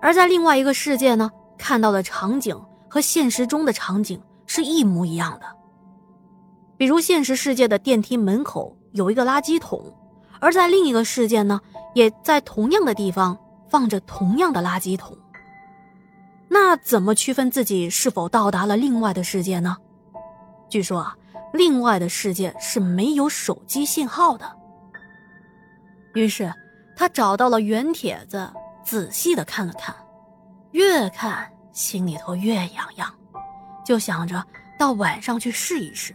而在另外一个世界呢，看到的场景和现实中的场景是一模一样的。比如现实世界的电梯门口有一个垃圾桶，而在另一个世界呢，也在同样的地方放着同样的垃圾桶。那怎么区分自己是否到达了另外的世界呢？据说啊，另外的世界是没有手机信号的。于是他找到了原帖子，仔细的看了看，越看心里头越痒痒，就想着到晚上去试一试。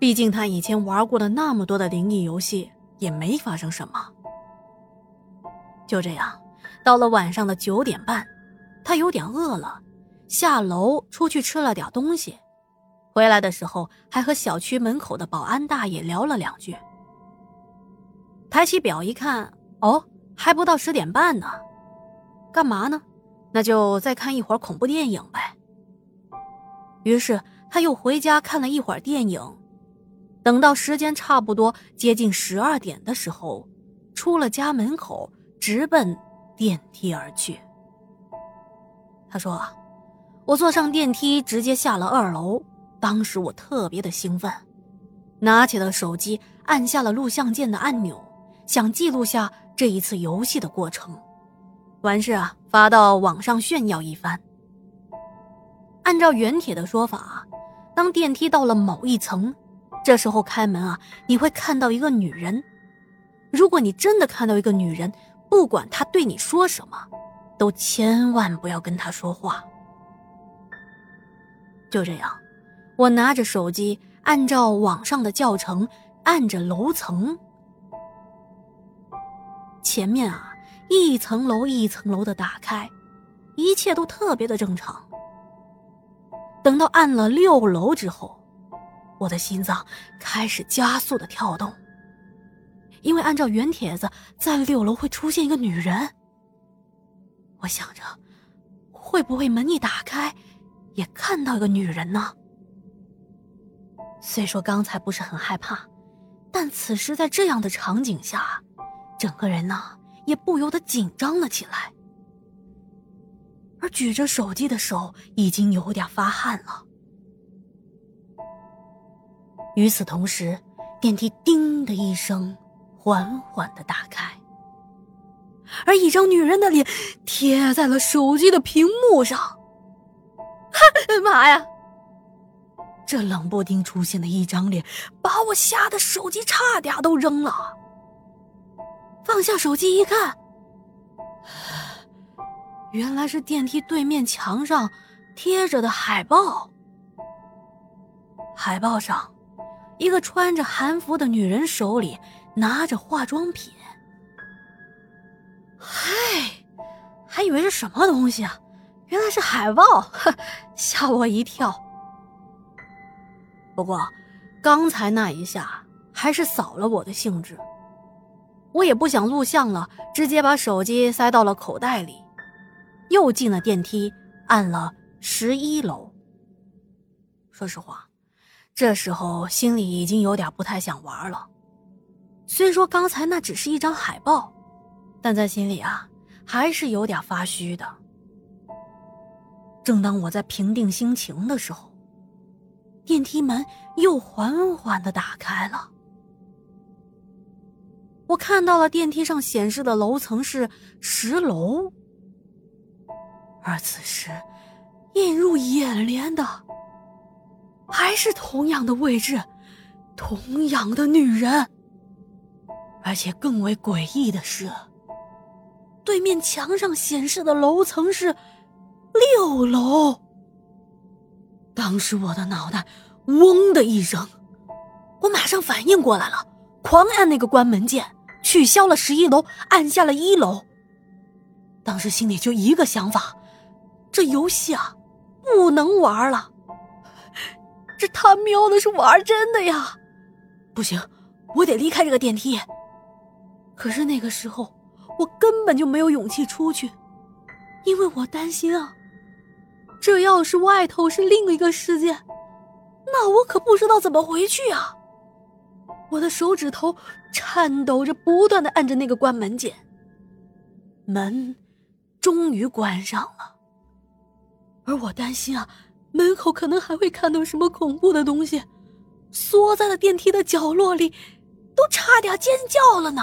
毕竟他以前玩过的那么多的灵异游戏，也没发生什么。就这样，到了晚上的九点半。他有点饿了，下楼出去吃了点东西，回来的时候还和小区门口的保安大爷聊了两句。抬起表一看，哦，还不到十点半呢，干嘛呢？那就再看一会儿恐怖电影呗。于是他又回家看了一会儿电影，等到时间差不多接近十二点的时候，出了家门口，直奔电梯而去。他说：“我坐上电梯，直接下了二楼。当时我特别的兴奋，拿起了手机，按下了录像键的按钮，想记录下这一次游戏的过程。完事啊，发到网上炫耀一番。按照原帖的说法，当电梯到了某一层，这时候开门啊，你会看到一个女人。如果你真的看到一个女人，不管她对你说什么。”都千万不要跟她说话。就这样，我拿着手机，按照网上的教程，按着楼层。前面啊，一层楼一层楼的打开，一切都特别的正常。等到按了六楼之后，我的心脏开始加速的跳动，因为按照原帖子，在六楼会出现一个女人。我想着，会不会门一打开，也看到一个女人呢？虽说刚才不是很害怕，但此时在这样的场景下，整个人呢也不由得紧张了起来，而举着手机的手已经有点发汗了。与此同时，电梯“叮”的一声，缓缓的打开。而一张女人的脸贴在了手机的屏幕上，哈妈呀！这冷不丁出现的一张脸，把我吓得手机差点都扔了。放下手机一看，原来是电梯对面墙上贴着的海报。海报上，一个穿着韩服的女人手里拿着化妆品。嗨，还以为是什么东西啊，原来是海报，吓我一跳。不过，刚才那一下还是扫了我的兴致。我也不想录像了，直接把手机塞到了口袋里，又进了电梯，按了十一楼。说实话，这时候心里已经有点不太想玩了。虽说刚才那只是一张海报。但在心里啊，还是有点发虚的。正当我在平定心情的时候，电梯门又缓缓的打开了。我看到了电梯上显示的楼层是十楼，而此时映入眼帘的还是同样的位置，同样的女人，而且更为诡异的是。对面墙上显示的楼层是六楼。当时我的脑袋嗡的一声，我马上反应过来了，狂按那个关门键，取消了十一楼，按下了一楼。当时心里就一个想法：这游戏啊，不能玩了。这他喵的是玩真的呀！不行，我得离开这个电梯。可是那个时候。我根本就没有勇气出去，因为我担心啊，这要是外头是另一个世界，那我可不知道怎么回去啊！我的手指头颤抖着，不断的按着那个关门键，门终于关上了。而我担心啊，门口可能还会看到什么恐怖的东西，缩在了电梯的角落里，都差点尖叫了呢。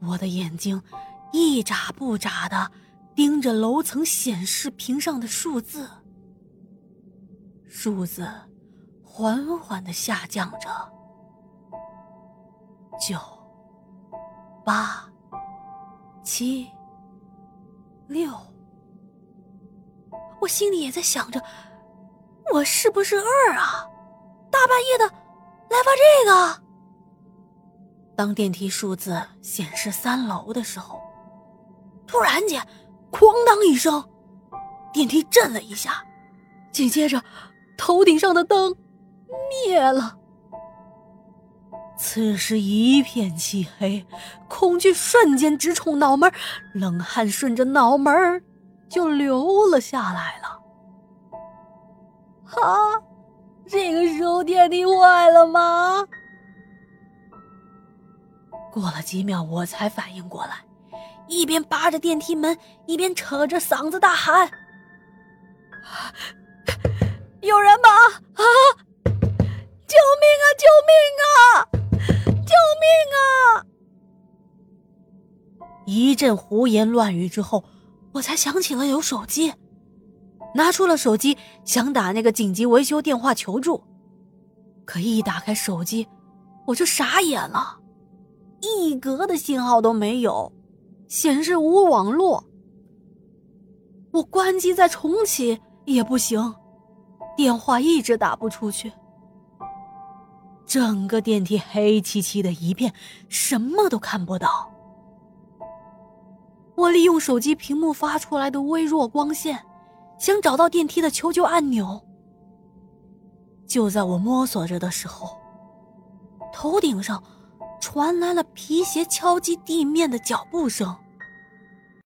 我的眼睛一眨不眨的盯着楼层显示屏上的数字，数字缓缓的下降着，九、八、七、六。我心里也在想着，我是不是二啊？大半夜的来发这个。当电梯数字显示三楼的时候，突然间，哐当一声，电梯震了一下，紧接着，头顶上的灯灭了。此时一片漆黑，恐惧瞬间直冲脑门，冷汗顺着脑门就流了下来了。啊，这个时候电梯坏了吗？过了几秒，我才反应过来，一边扒着电梯门，一边扯着嗓子大喊：“有人一阵胡言乱语之后，我才想起了有手机，拿出了手机，想打那个紧急维修电话求助，可一打开手机，我就傻眼了。一格的信号都没有，显示无网络。我关机再重启也不行，电话一直打不出去。整个电梯黑漆漆的一片，什么都看不到。我利用手机屏幕发出来的微弱光线，想找到电梯的求救按钮。就在我摸索着的时候，头顶上。传来了皮鞋敲击地面的脚步声，